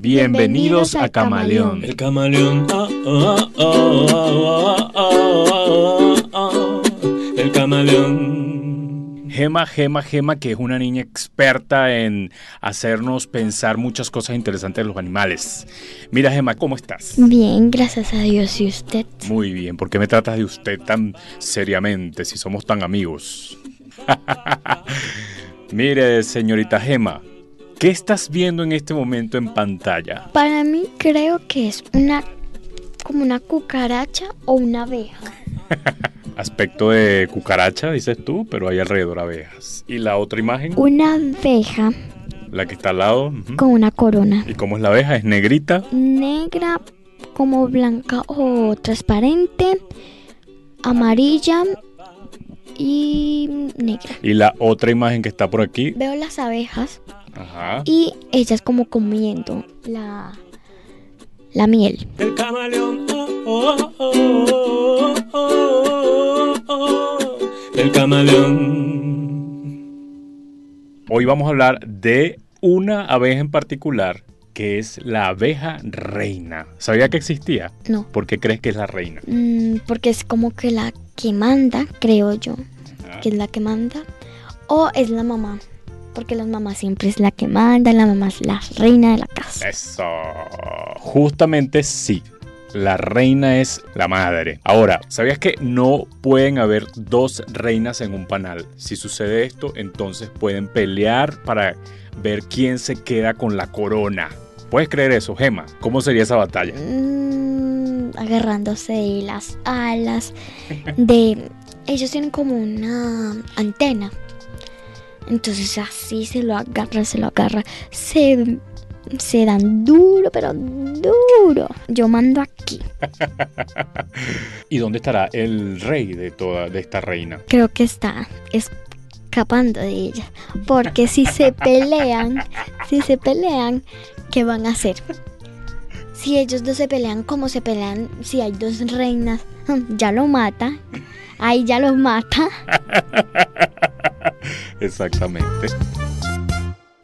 Bienvenidos a Camaleón. El camaleón. ah, ah, ah, El camaleón. Gema, Gema, Gema, que es una niña experta en hacernos pensar muchas cosas interesantes de los animales. Mira, Gema, ¿cómo estás? Bien, gracias a Dios. ¿Y usted? Muy bien, ¿por qué me tratas de usted tan seriamente si somos tan amigos? Mire, señorita Gema, ¿qué estás viendo en este momento en pantalla? Para mí creo que es una como una cucaracha o una abeja. Aspecto de cucaracha, dices tú, pero hay alrededor abejas. ¿Y la otra imagen? Una abeja La que está al lado. con una corona ¿Y cómo es la abeja? ¿Es negrita? negra como blanca o transparente, amarilla y negra. Y la otra imagen que está por aquí. Veo las abejas Ajá. y ellas como comiendo la la miel. El camaleón. oh, oh, oh. El camaleón. Hoy vamos a hablar de una abeja en particular que es la abeja reina. ¿Sabía que existía? No, ¿Por qué crees que es la reina? mm, porque es como que la que manda, creo yo. Que es la que manda, o es la mamá, porque la mamá siempre es la que manda, la mamá es la reina de la casa. Eso. Justamente sí. La reina es la madre. Ahora, ¿sabías que no pueden haber dos reinas en un panal? Si sucede esto, entonces pueden pelear para ver quién se queda con la corona. ¿Puedes creer eso, Gema? ¿Cómo sería esa batalla? Mm, agarrándose de las alas, de... Ellos tienen como una antena. Entonces así se lo agarra, se lo agarra. Se, se dan duro, pero duro. Yo mando aquí. ¿Y dónde estará el rey de toda de esta reina? creo que está escapando de ella. Porque si se pelean, si se pelean, ¿qué van a hacer? Si ellos dos se pelean como se pelean, si hay dos reinas, ya lo mata. Ahí ya los mata. Exactamente.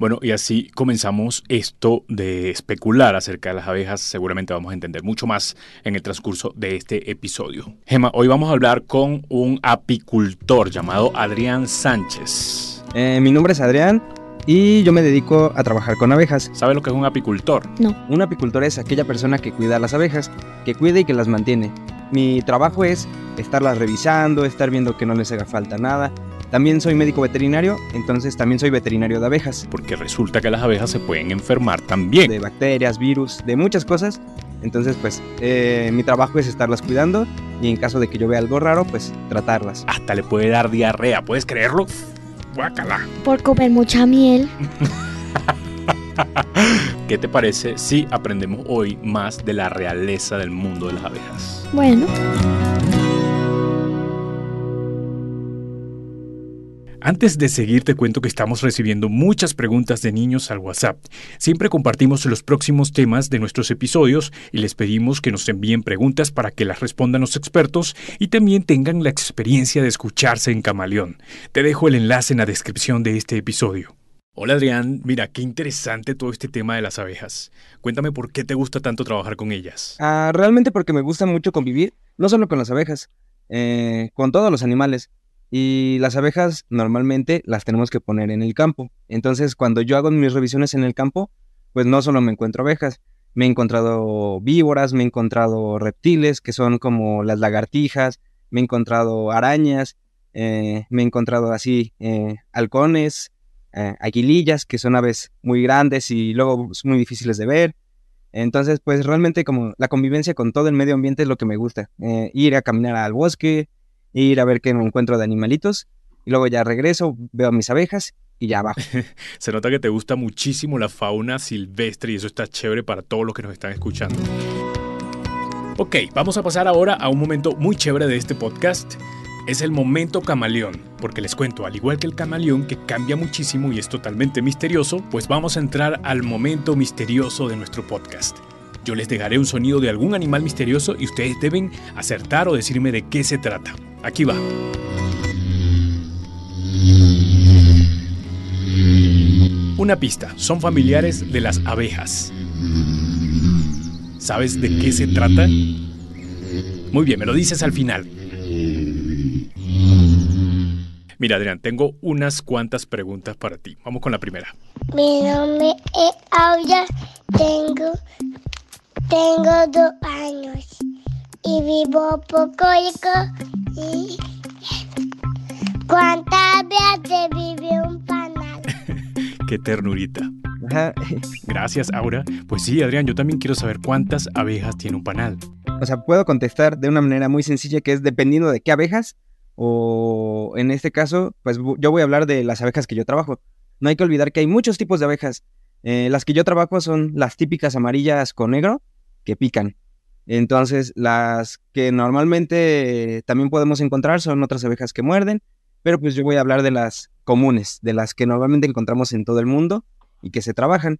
Bueno, y así comenzamos esto de especular acerca de las abejas. Seguramente vamos a entender mucho más en el transcurso de este episodio. Gema, hoy vamos a hablar con un apicultor llamado Adrián Sánchez. Eh, mi nombre es Adrián y yo me dedico a trabajar con abejas. ¿Sabe lo que es un apicultor? No. Un apicultor es aquella persona que cuida las abejas, que cuida y que las mantiene. Mi trabajo es estarlas revisando, estar viendo que no les haga falta nada. También soy médico veterinario, entonces también soy veterinario de abejas, Porque resulta que las abejas se pueden enfermar también. de bacterias, virus, de muchas cosas. Entonces, pues, eh, mi trabajo es estarlas cuidando y en caso de que yo vea algo raro, pues, tratarlas. Hasta le puede dar diarrea, ¿puedes creerlo? Guácala. Por comer mucha miel. ¿Qué te parece si aprendemos hoy más de la realeza del mundo de las abejas? Bueno, Antes de seguir te cuento que estamos recibiendo muchas preguntas de niños al WhatsApp. Siempre compartimos los próximos temas de nuestros episodios y les pedimos que nos envíen preguntas para que las respondan los expertos y también tengan la experiencia de escucharse en Camaleón. Te dejo el enlace en la descripción de este episodio. Hola Adrián, mira qué interesante todo este tema de las abejas. Cuéntame por qué te gusta tanto trabajar con ellas. Ah, realmente porque me gusta mucho convivir, no solo con las abejas, eh, con todos los animales. Y las abejas normalmente las tenemos que poner en el campo. Entonces, cuando yo hago mis revisiones en el campo, pues no solo me encuentro abejas, me he encontrado víboras, me he encontrado reptiles, que son como las lagartijas, me he encontrado arañas, eh, me he encontrado así eh, halcones, eh, aguilillas, que son aves muy grandes y luego muy difíciles de ver. Entonces, pues realmente como la convivencia con todo el medio ambiente es lo que me gusta. Eh, ir a caminar al bosque, ir a ver qué me encuentro de animalitos, y luego ya regreso, veo a mis abejas y ya bajo. Se nota que te gusta muchísimo la fauna silvestre y eso está chévere para todos los que nos están escuchando. Ok, vamos a pasar ahora a un momento muy chévere de este podcast. Es el momento camaleón, porque les cuento, al igual que el camaleón que cambia muchísimo y es totalmente misterioso, pues vamos a entrar al momento misterioso de nuestro podcast. Yo les dejaré un sonido de algún animal misterioso y ustedes deben acertar o decirme de qué se trata. Aquí va. Una pista, son familiares de las abejas. ¿Sabes de qué se trata? Muy bien, me lo dices al final. Mira, Adrián, tengo unas cuantas preguntas para ti. Vamos con la primera. Mi nombre es Aurea, tengo, tengo dos años y vivo poco y ¿Cuántas veces vive un panal? Qué ternurita. Ajá. Gracias, Aura. Pues sí, Adrián, yo también quiero saber cuántas abejas tiene un panal. O sea, puedo contestar de una manera muy sencilla que es dependiendo de qué abejas o en este caso, pues yo voy a hablar de las abejas que yo trabajo. No hay que olvidar que hay muchos tipos de abejas. Eh, las que yo trabajo son las típicas amarillas con negro que pican. Entonces, las que normalmente también podemos encontrar son otras abejas que muerden, pero pues yo voy a hablar de las comunes, de las que normalmente encontramos en todo el mundo y que se trabajan.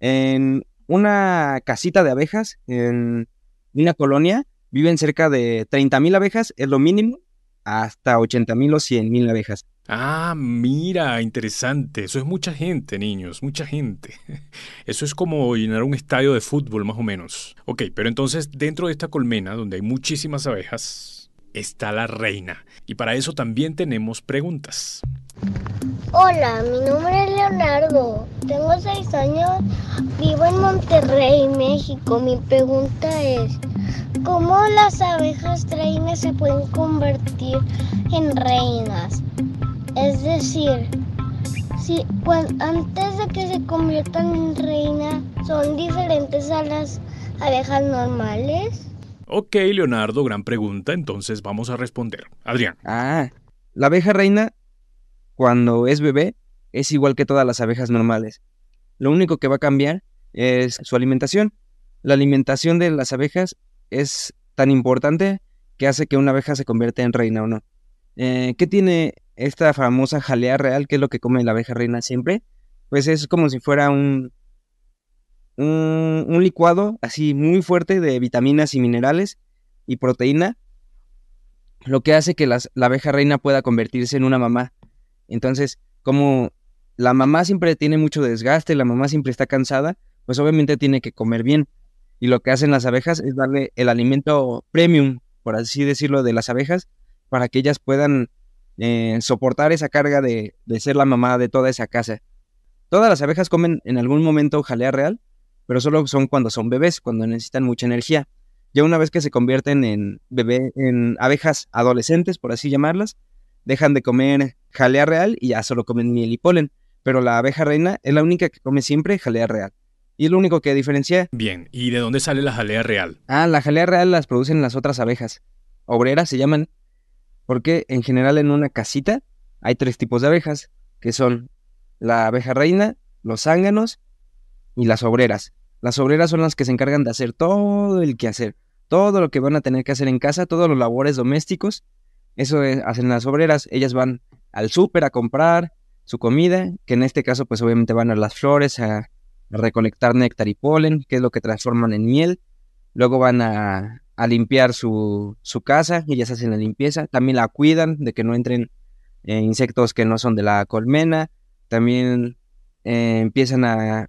En una casita de abejas, en una colonia, viven cerca de 30.000 abejas, es lo mínimo, hasta 80.000 o 100.000 abejas. Ah, mira, interesante. Eso es mucha gente, niños, mucha gente. Eso es como llenar un estadio de fútbol, más o menos. Ok, pero entonces dentro de esta colmena, donde hay muchísimas abejas, está la reina. Y para eso también tenemos preguntas. Hola, mi nombre es Leonardo, tengo seis años, vivo en Monterrey, México. Mi pregunta es, ¿cómo las abejas reinas se pueden convertir en reinas? Es decir, si antes de que se conviertan en reina, ¿son diferentes a las abejas normales? Ok, Leonardo, gran pregunta. Entonces vamos a responder. Adrián. Ah, la abeja reina, cuando es bebé, es igual que todas las abejas normales. Lo único que va a cambiar es su alimentación. La alimentación de las abejas es tan importante que hace que una abeja se convierta en reina o no. Eh, ¿Qué tiene esta famosa jalea real? ¿Qué es lo que come la abeja reina siempre? Pues es como si fuera un, un, un licuado así muy fuerte de vitaminas y minerales y proteína lo que hace que las- la abeja reina pueda convertirse en una mamá. Entonces, como la mamá siempre tiene mucho desgaste, la mamá siempre está cansada, pues obviamente tiene que comer bien. Y lo que hacen las abejas es darle el alimento premium, por así decirlo, de las abejas, para que ellas puedan eh, soportar esa carga de, de ser la mamá de toda esa casa. Todas las abejas comen en algún momento jalea real, pero solo son cuando son bebés, cuando necesitan mucha energía. Ya una vez que se convierten en bebé, en abejas adolescentes, por así llamarlas, dejan de comer jalea real y ya solo comen miel y polen. Pero la abeja reina es la única que come siempre jalea real. Y es lo único que diferencia. Bien, ¿y de dónde sale la jalea real? Ah, la jalea real las producen las otras abejas. Obreras se llaman. Porque en general en una casita hay tres tipos de abejas, que son la abeja reina, los zánganos y las obreras. Las obreras son las que se encargan de hacer todo el quehacer, todo lo que van a tener que hacer en casa, todos los labores domésticos. Eso es- hacen las obreras. Ellas van al súper a comprar su comida, que en este caso pues obviamente van a las flores a, recolectar néctar y polen, que es lo que transforman en miel. Luego van a, a limpiar su, su casa, ellas hacen la limpieza. También la cuidan de que no entren eh, insectos que no son de la colmena. También eh, empiezan a, a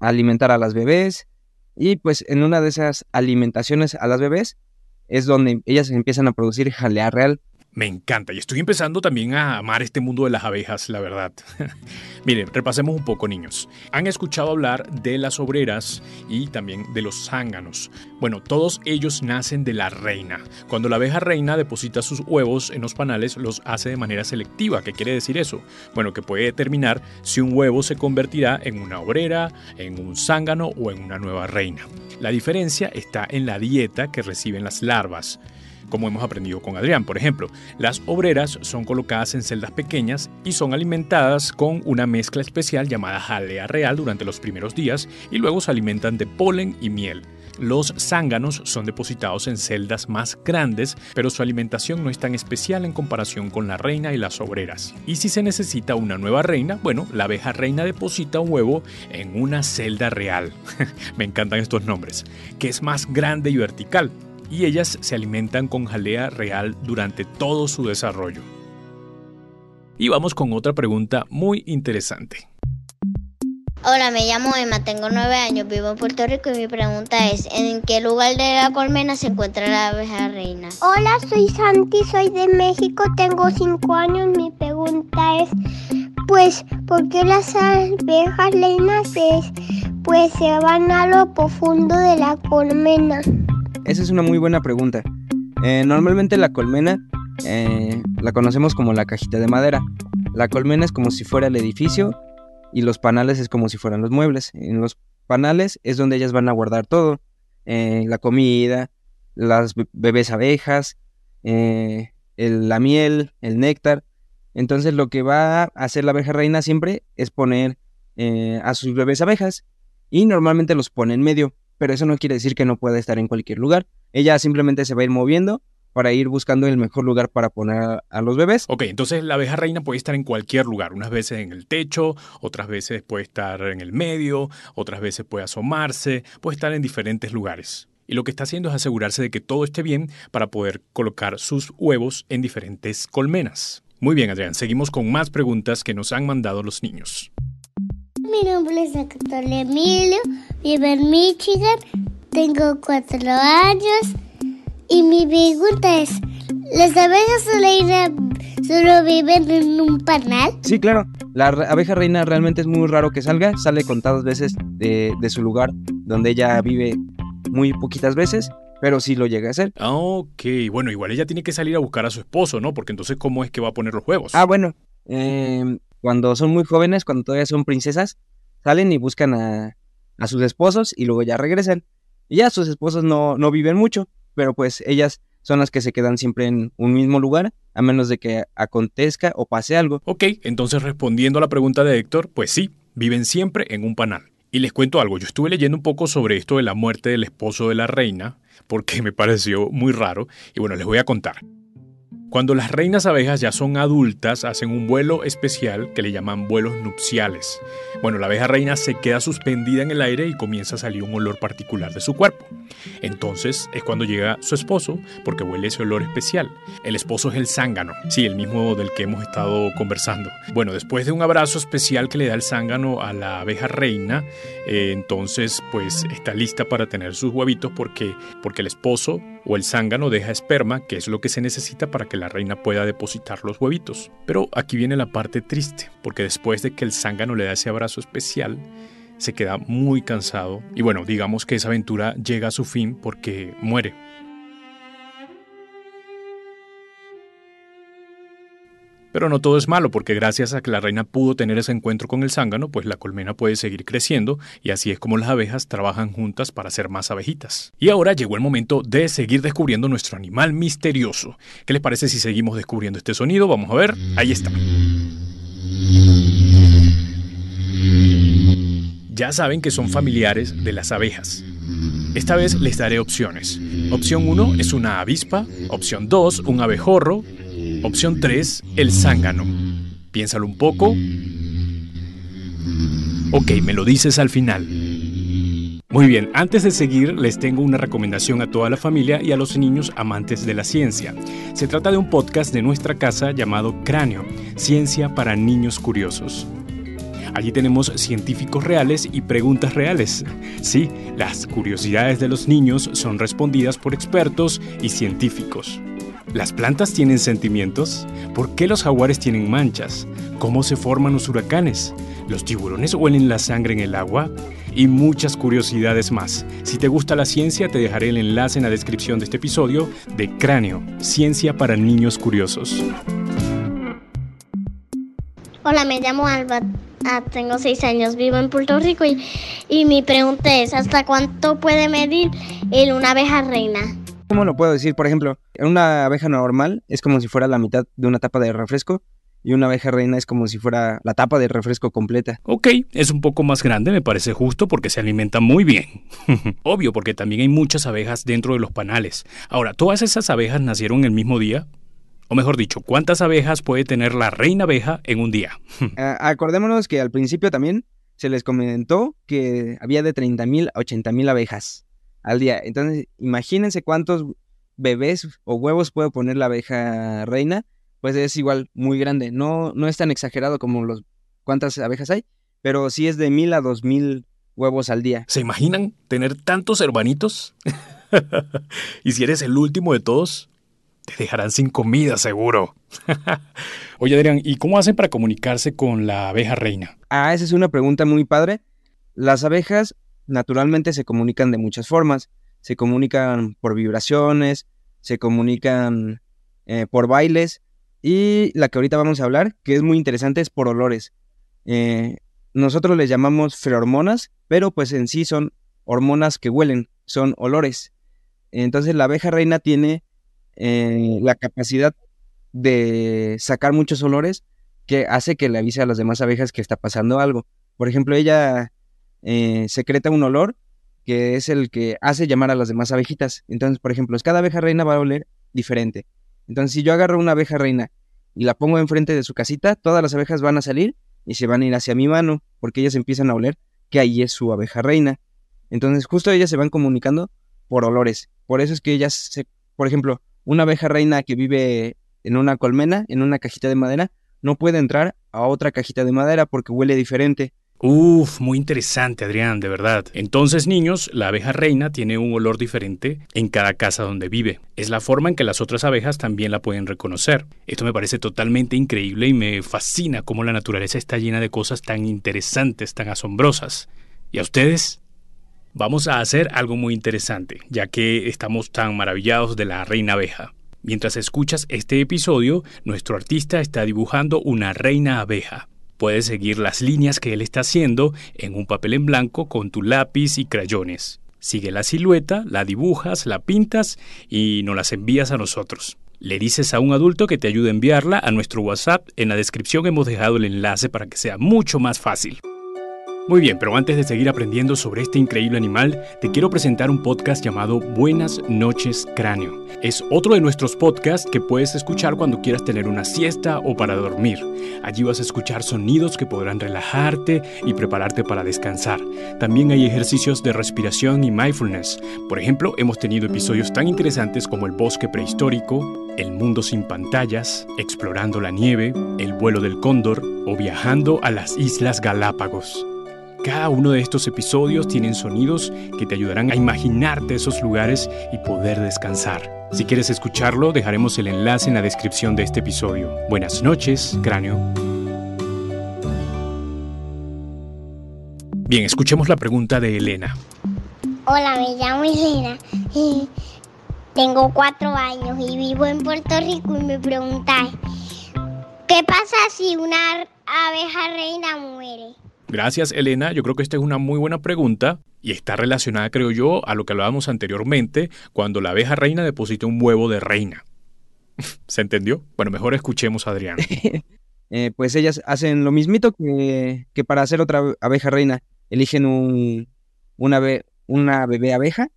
alimentar a las bebés. Y pues en una de esas alimentaciones a las bebés es donde ellas empiezan a producir jalea real. Me encanta y estoy empezando también a amar este mundo de las abejas, la verdad. Miren, repasemos un poco, niños. Han escuchado hablar de las obreras y también de los zánganos. Bueno, todos ellos nacen de la reina. Cuando la abeja reina deposita sus huevos en los panales, los hace de manera selectiva. ¿Qué quiere decir eso? Bueno, que puede determinar si un huevo se convertirá en una obrera, en un zángano o en una nueva reina. La diferencia está en la dieta que reciben las larvas como hemos aprendido con Adrián. Por ejemplo, las obreras son colocadas en celdas pequeñas y son alimentadas con una mezcla especial llamada jalea real durante los primeros días y luego se alimentan de polen y miel. Los zánganos son depositados en celdas más grandes, pero su alimentación no es tan especial en comparación con la reina y las obreras. Y si se necesita una nueva reina, bueno, la abeja reina deposita un huevo en una celda real. Me encantan estos nombres, que es más grande y vertical y ellas se alimentan con jalea real durante todo su desarrollo. Y vamos con otra pregunta muy interesante. Hola, me llamo Emma, tengo nueve años, vivo en Puerto Rico y mi pregunta es, ¿en qué lugar de la colmena se encuentra la abeja reina? Hola, soy Santi, soy de México, tengo cinco años. Mi pregunta es, pues, ¿por qué las abejas reinas es, pues se van a lo profundo de la colmena? Esa es una muy buena pregunta. Eh, normalmente la colmena eh, la conocemos como la cajita de madera. La colmena es como si fuera el edificio y los panales es como si fueran los muebles. En los panales es donde ellas van a guardar todo. eh, la comida, las be- bebés abejas, el- la miel, el néctar. Entonces lo que va a hacer la abeja reina siempre es poner a sus bebés abejas y normalmente los pone en medio, pero eso no quiere decir que no pueda estar en cualquier lugar. Ella simplemente se va a ir moviendo para ir buscando el mejor lugar para poner a, los bebés. Ok, entonces la abeja reina puede estar en cualquier lugar, unas veces en el techo, otras veces puede estar en el medio, otras veces puede asomarse, puede estar en diferentes lugares. Y lo que está haciendo es asegurarse de que todo esté bien para poder colocar sus huevos en diferentes colmenas. Muy bien, Adrián, seguimos con más preguntas que nos han mandado los niños. Mi nombre es Héctor Emilio, vivo en Michigan, tengo cuatro años y mi pregunta es, ¿las abejas reinas solo viven en un panal? Sí, claro. La abeja reina realmente es muy raro que salga. Sale contadas veces de, de su lugar donde ella vive muy poquitas veces, pero sí lo llega a hacer. Ah, Ok, bueno, igual ella tiene que salir a buscar a su esposo, ¿no? Porque entonces, ¿cómo es que va a poner los huevos? Ah, bueno. em, cuando son muy jóvenes, cuando todavía son princesas, salen y buscan a, a sus esposos y luego ya regresan. Y ya sus esposos no, no viven mucho, pero pues ellas son las que se quedan siempre en un mismo lugar, a menos de que acontezca o pase algo. Ok, entonces respondiendo a la pregunta de Héctor, pues sí, viven siempre en un panal. Y les cuento algo, yo estuve leyendo un poco sobre esto de la muerte del esposo de la reina, porque me pareció muy raro, y bueno, les voy a contar. Cuando las reinas abejas ya son adultas, hacen un vuelo especial que le llaman vuelos nupciales. Bueno, la abeja reina se queda suspendida en el aire y comienza a salir un olor particular de su cuerpo. Entonces es cuando llega su esposo, porque huele ese olor especial. El esposo es el zángano, sí, el mismo del que hemos estado conversando. Bueno, después de un abrazo especial que le da el zángano a la abeja reina, eh, entonces pues está lista para tener sus huevitos porque, porque el esposo o el zángano deja esperma, que es lo que se necesita para que la reina pueda depositar los huevitos. Pero aquí viene la parte triste, porque después de que el zángano le da ese abrazo especial, se queda muy cansado y bueno, digamos que esa aventura llega a su fin porque muere. Pero no todo es malo, porque gracias a que la reina pudo tener ese encuentro con el zángano, pues la colmena puede seguir creciendo y así es como las abejas trabajan juntas para hacer más abejitas. Y ahora llegó el momento de seguir descubriendo nuestro animal misterioso. ¿Qué les parece si seguimos descubriendo este sonido? Vamos a ver, ahí está. Ya saben que son familiares de las abejas. Esta vez les daré opciones. Opción 1 es una avispa, opción 2 un abejorro, opción 3 el zángano. Piénsalo un poco. Ok, me lo dices al final. Muy bien, antes de seguir les tengo una recomendación a toda la familia y a los niños amantes de la ciencia. Se trata de un podcast de nuestra casa llamado Cráneo, Ciencia para Niños Curiosos. Allí tenemos científicos reales y preguntas reales. Sí, las curiosidades de los niños son respondidas por expertos y científicos. ¿Las plantas tienen sentimientos? ¿Por qué los jaguares tienen manchas? ¿Cómo se forman los huracanes? ¿Los tiburones huelen la sangre en el agua? Y muchas curiosidades más. Si te gusta la ciencia, te dejaré el enlace en la descripción de este episodio de Cráneo, Ciencia para Niños Curiosos. Hola, me llamo Alba, ah, tengo seis años, vivo en Puerto Rico y, y mi pregunta es, ¿hasta cuánto puede medir el una abeja reina? ¿Cómo lo puedo decir? Por ejemplo, una abeja normal es como si fuera la mitad de una tapa de refresco y una abeja reina es como si fuera la tapa de refresco completa. Ok, es un poco más grande, me parece justo porque se alimenta muy bien. Obvio, porque también hay muchas abejas dentro de los panales. Ahora, ¿todas esas abejas nacieron el mismo día? O mejor dicho, ¿cuántas abejas puede tener la reina abeja en un día? Ah, acordémonos que al principio también se les comentó que había de 30.000 a 80.000 abejas al día. Entonces, imagínense cuántos bebés o huevos puede poner la abeja reina. Pues es igual muy grande. No, no es tan exagerado como los cuántas abejas hay, pero sí es de mil a dos mil huevos al día. ¿Se imaginan tener tantos hermanitos? y si eres el último de todos, te dejarán sin comida seguro. Oye Adrián, ¿y cómo hacen para comunicarse con la abeja reina? Ah, esa es una pregunta muy padre. Las abejas naturalmente se comunican de muchas formas. Se comunican por vibraciones, se comunican eh, por bailes y la que ahorita vamos a hablar, que es muy interesante, es por olores. Eh, nosotros les llamamos ferormonas, pero pues en sí son hormonas que huelen, son olores. Entonces la abeja reina tiene eh, la capacidad de sacar muchos olores que hace que le avise a las demás abejas que está pasando algo. Por ejemplo, ella eh, secreta un olor que es el que hace llamar a las demás abejitas. Entonces, por ejemplo, cada abeja reina va a oler diferente. Entonces, si yo agarro una abeja reina y la pongo enfrente de su casita, todas las abejas van a salir y se van a ir hacia mi mano, porque ellas empiezan a oler que ahí es su abeja reina. Entonces, justo ellas se van comunicando por olores. Por eso es que ellas, se, por ejemplo, una abeja reina que vive en una colmena, en una cajita de madera, no puede entrar a otra cajita de madera porque huele diferente. Uf, muy interesante, Adrián, de verdad. Entonces, niños, la abeja reina tiene un olor diferente en cada casa donde vive. Es la forma en que las otras abejas también la pueden reconocer. Esto me parece totalmente increíble y me fascina cómo la naturaleza está llena de cosas tan interesantes, tan asombrosas. ¿Y a ustedes? Vamos a hacer algo muy interesante, ya que estamos tan maravillados de la reina abeja. Mientras escuchas este episodio, nuestro artista está dibujando una reina abeja. Puedes seguir las líneas que él está haciendo en un papel en blanco con tu lápiz y crayones. Sigue la silueta, la dibujas, la pintas y nos las envías a nosotros. Le dices a un adulto que te ayude a enviarla a nuestro WhatsApp. En la descripción hemos dejado el enlace para que sea mucho más fácil. Muy bien, pero antes de seguir aprendiendo sobre este increíble animal, te quiero presentar un podcast llamado Buenas noches Cráneo. Es otro de nuestros podcasts que puedes escuchar cuando quieras tener una siesta o para dormir. Allí vas a escuchar sonidos que podrán relajarte y prepararte para descansar. También hay ejercicios de respiración y mindfulness. Por ejemplo, hemos tenido episodios tan interesantes como el bosque prehistórico, el mundo sin pantallas, explorando la nieve, el vuelo del cóndor o viajando a las Islas Galápagos. Cada uno de estos episodios tienen sonidos que te ayudarán a imaginarte esos lugares y poder descansar. Si quieres escucharlo, dejaremos el enlace en la descripción de este episodio. Buenas noches, cráneo. Bien, escuchemos la pregunta de Elena. Hola, me llamo Elena. y Tengo cuatro años y vivo en Puerto Rico y me preguntáis, ¿qué pasa si una abeja reina muere? Gracias, Elena. Yo creo que esta es una muy buena pregunta y está relacionada, creo yo, a lo que hablábamos anteriormente, cuando la abeja reina deposita un huevo de reina. ¿Se entendió? Bueno, mejor escuchemos a Adrián. Eh, pues ellas hacen lo mismito que, para hacer otra abeja reina. Eligen un, una, una bebé abeja,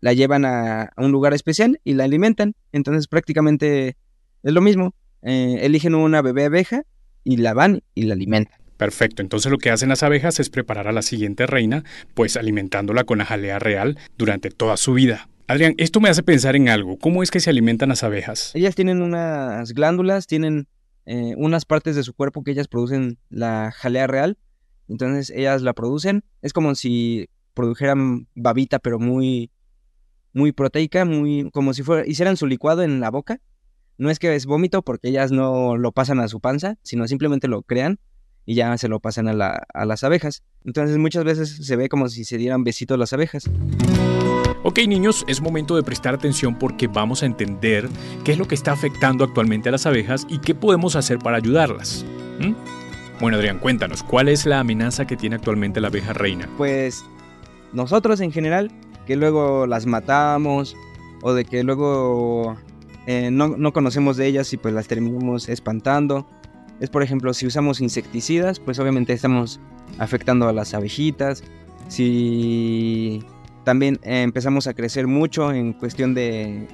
la llevan a, a un lugar especial y la alimentan. Entonces prácticamente es lo mismo. Eh, eligen una bebé abeja y la van y la alimentan. Perfecto, entonces lo que hacen las abejas es preparar a la siguiente reina, pues alimentándola con la jalea real durante toda su vida. Adrián, esto me hace pensar en algo. ¿Cómo es que se alimentan las abejas? Ellas tienen unas glándulas, tienen eh, unas partes de su cuerpo que ellas producen la jalea real. Entonces ellas la producen. Es como si produjeran babita, pero muy, muy proteica, muy, como si fuera, hicieran su licuado en la boca. No es que es vómito porque ellas no lo pasan a su panza, sino simplemente lo crean y ya se lo pasan a, la- a las abejas. Entonces muchas veces se ve como si se dieran besitos las abejas. Ok niños, es momento de prestar atención porque vamos a entender qué es lo que está afectando actualmente a las abejas y qué podemos hacer para ayudarlas. ¿Mm? Bueno Adrián, cuéntanos, ¿cuál es la amenaza que tiene actualmente la abeja reina? pues nosotros en general, que luego las matamos o de que luego eh, no, no conocemos de ellas y pues las terminamos espantando. Es por ejemplo, si usamos insecticidas, pues obviamente estamos afectando a las abejitas. Si también eh, empezamos a crecer mucho en cuestión de,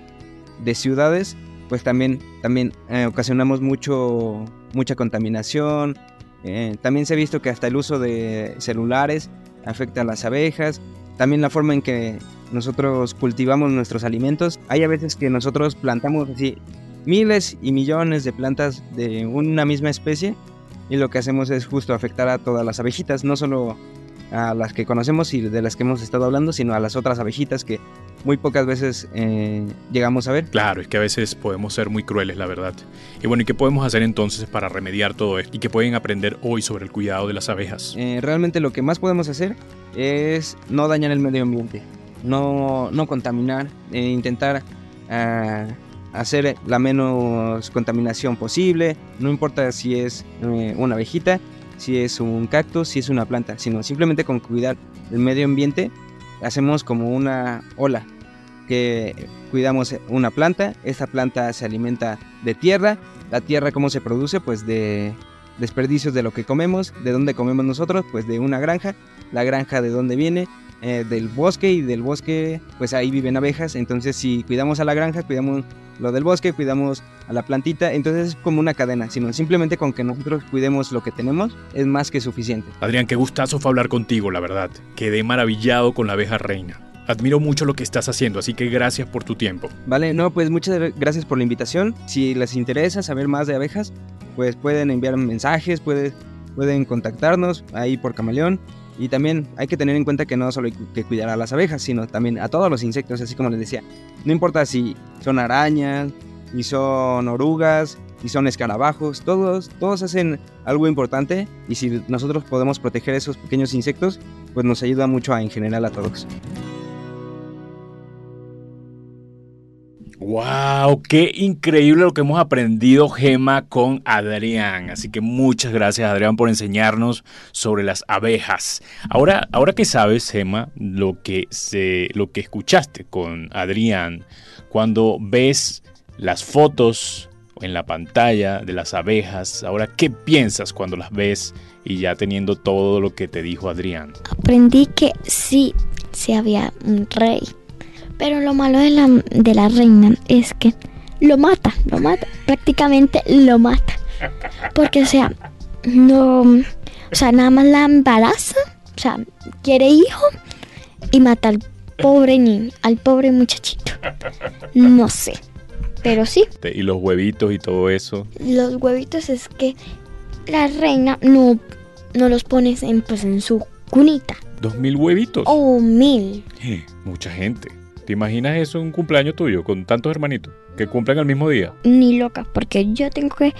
de ciudades, pues también, también eh, ocasionamos mucho, mucha contaminación. Eh, también se ha visto que hasta el uso de celulares afecta a las abejas. También la forma en que nosotros cultivamos nuestros alimentos. Hay a veces que nosotros plantamos así miles y millones de plantas de una misma especie y lo que hacemos es justo afectar a todas las abejitas, no solo a las que conocemos y de las que hemos estado hablando, sino a las otras abejitas que muy pocas veces eh, llegamos a ver. Claro, es que a veces podemos ser muy crueles, la verdad. Y bueno, ¿y qué podemos hacer entonces para remediar todo esto? ¿Y qué pueden aprender hoy sobre el cuidado de las abejas? Eh, realmente lo que más podemos hacer es no dañar el medio ambiente, no, no contaminar, eh, intentar ah, hacer la menos contaminación posible, no importa si es eh, una abejita, si es un cactus, si es una planta, sino simplemente con cuidar el medio ambiente hacemos como una ola que cuidamos una planta, esta planta se alimenta de tierra, la tierra cómo se produce pues de desperdicios de lo que comemos, de dónde comemos nosotros, pues de una granja, la granja de dónde viene, eh, del bosque y del bosque pues ahí viven abejas, entonces si cuidamos a la granja, cuidamos lo del bosque, cuidamos a la plantita, entonces es como una cadena, sino simplemente con que nosotros cuidemos lo que tenemos es más que suficiente. Adrián, qué gustazo fue hablar contigo, la verdad. Quedé maravillado con la abeja reina. Admiro mucho lo que estás haciendo, así que gracias por tu tiempo. Vale, no, pues muchas gracias por la invitación. Si les interesa saber más de abejas, pues pueden enviar mensajes, puede- pueden contactarnos ahí por Camaleón. Y también hay que tener en cuenta que no solo hay que cuidar a las abejas, sino también a todos los insectos, así como les decía. No importa si son arañas, si son orugas, si son escarabajos, todos, todos hacen algo importante y si nosotros podemos proteger esos pequeños insectos, pues nos ayuda mucho a, en general a todos. ¡Wow! ¡Qué increíble lo que hemos aprendido, Gema, con Adrián! Así que muchas gracias, Adrián, por enseñarnos sobre las abejas. Ahora, ahora que sabes, Gema, lo que, se, lo que escuchaste con Adrián, cuando ves las fotos en la pantalla de las abejas, ahora, ¿qué piensas cuando las ves y ya teniendo todo lo que te dijo Adrián? Aprendí que sí, sí había un rey. Pero lo malo de la, de la reina es que lo mata, lo mata, prácticamente lo mata. Porque, o sea, no, o sea, nada más la embaraza, o sea, quiere hijo y mata al pobre niño, al pobre muchachito. No sé, pero sí, Y los huevitos y todo eso. los huevitos es que la reina no, no los pones en, pues, en su cunita. Dos mil huevitos. O mil. Eh, Mucha gente. ¿Te imaginas eso un cumpleaños tuyo con tantos hermanitos que cumplen al mismo día? ni loca, porque yo tengo que,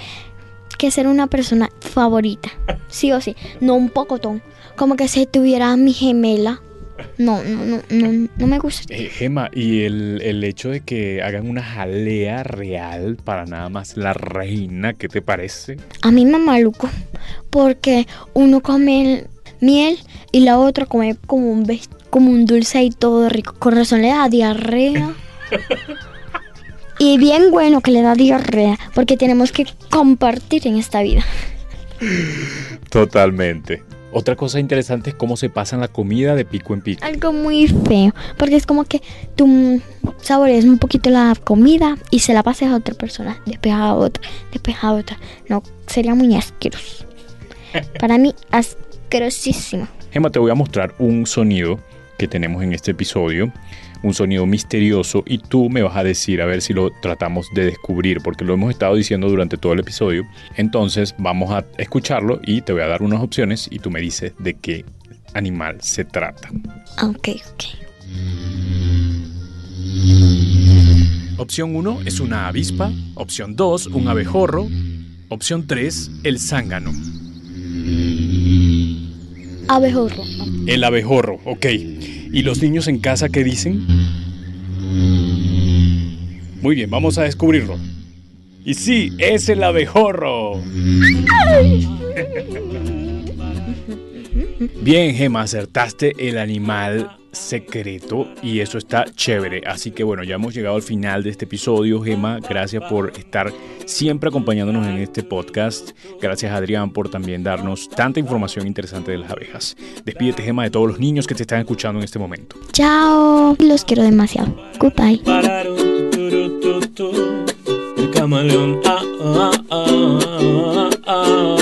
que ser una persona favorita, sí o sí, no un pocotón, como que si tuviera mi gemela. No, no, no, no, no me gusta. Eh, Gema, y el, el hecho de que hagan una jalea real para nada más la reina, ¿qué te parece? A mí me maluco, porque uno come el miel y la otra come como un ves- como un dulce y todo rico. Con razón le da diarrea. Y bien bueno que le da diarrea, porque tenemos que compartir en esta vida. Totalmente. Otra cosa interesante es cómo se pasan la comida de pico en pico. algo muy feo, porque es como que tú saboreas un poquito la comida y se la pases a otra persona, después a otra, después a otra. No, sería muy asqueroso. Para mí, asquerosísimo. Gema, te voy a mostrar un sonido que tenemos en este episodio, un sonido misterioso, y tú me vas a decir a ver si lo tratamos de descubrir, porque lo hemos estado diciendo durante todo el episodio. Entonces vamos a escucharlo y te voy a dar unas opciones y tú me dices de qué animal se trata. Ok, ok. Opción 1 es una avispa, opción 2 un abejorro, opción 3 el zángano. Abejorro. El abejorro, ok. ¿Y los niños en casa qué dicen? Muy bien, vamos a descubrirlo. Y sí, es el abejorro. Bien, Gema, acertaste el animal secreto y eso está chévere. Así que bueno, ya hemos llegado al final de este episodio. Gema, gracias por estar siempre acompañándonos en este podcast. Gracias Adrián por también darnos tanta información interesante de las abejas. Despídete, Gema, de todos los niños que te están escuchando en este momento. Chao. Los quiero demasiado. Goodbye. El camaleón, ah, ah, ah, ah,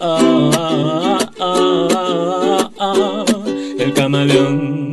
ah, вдохновен.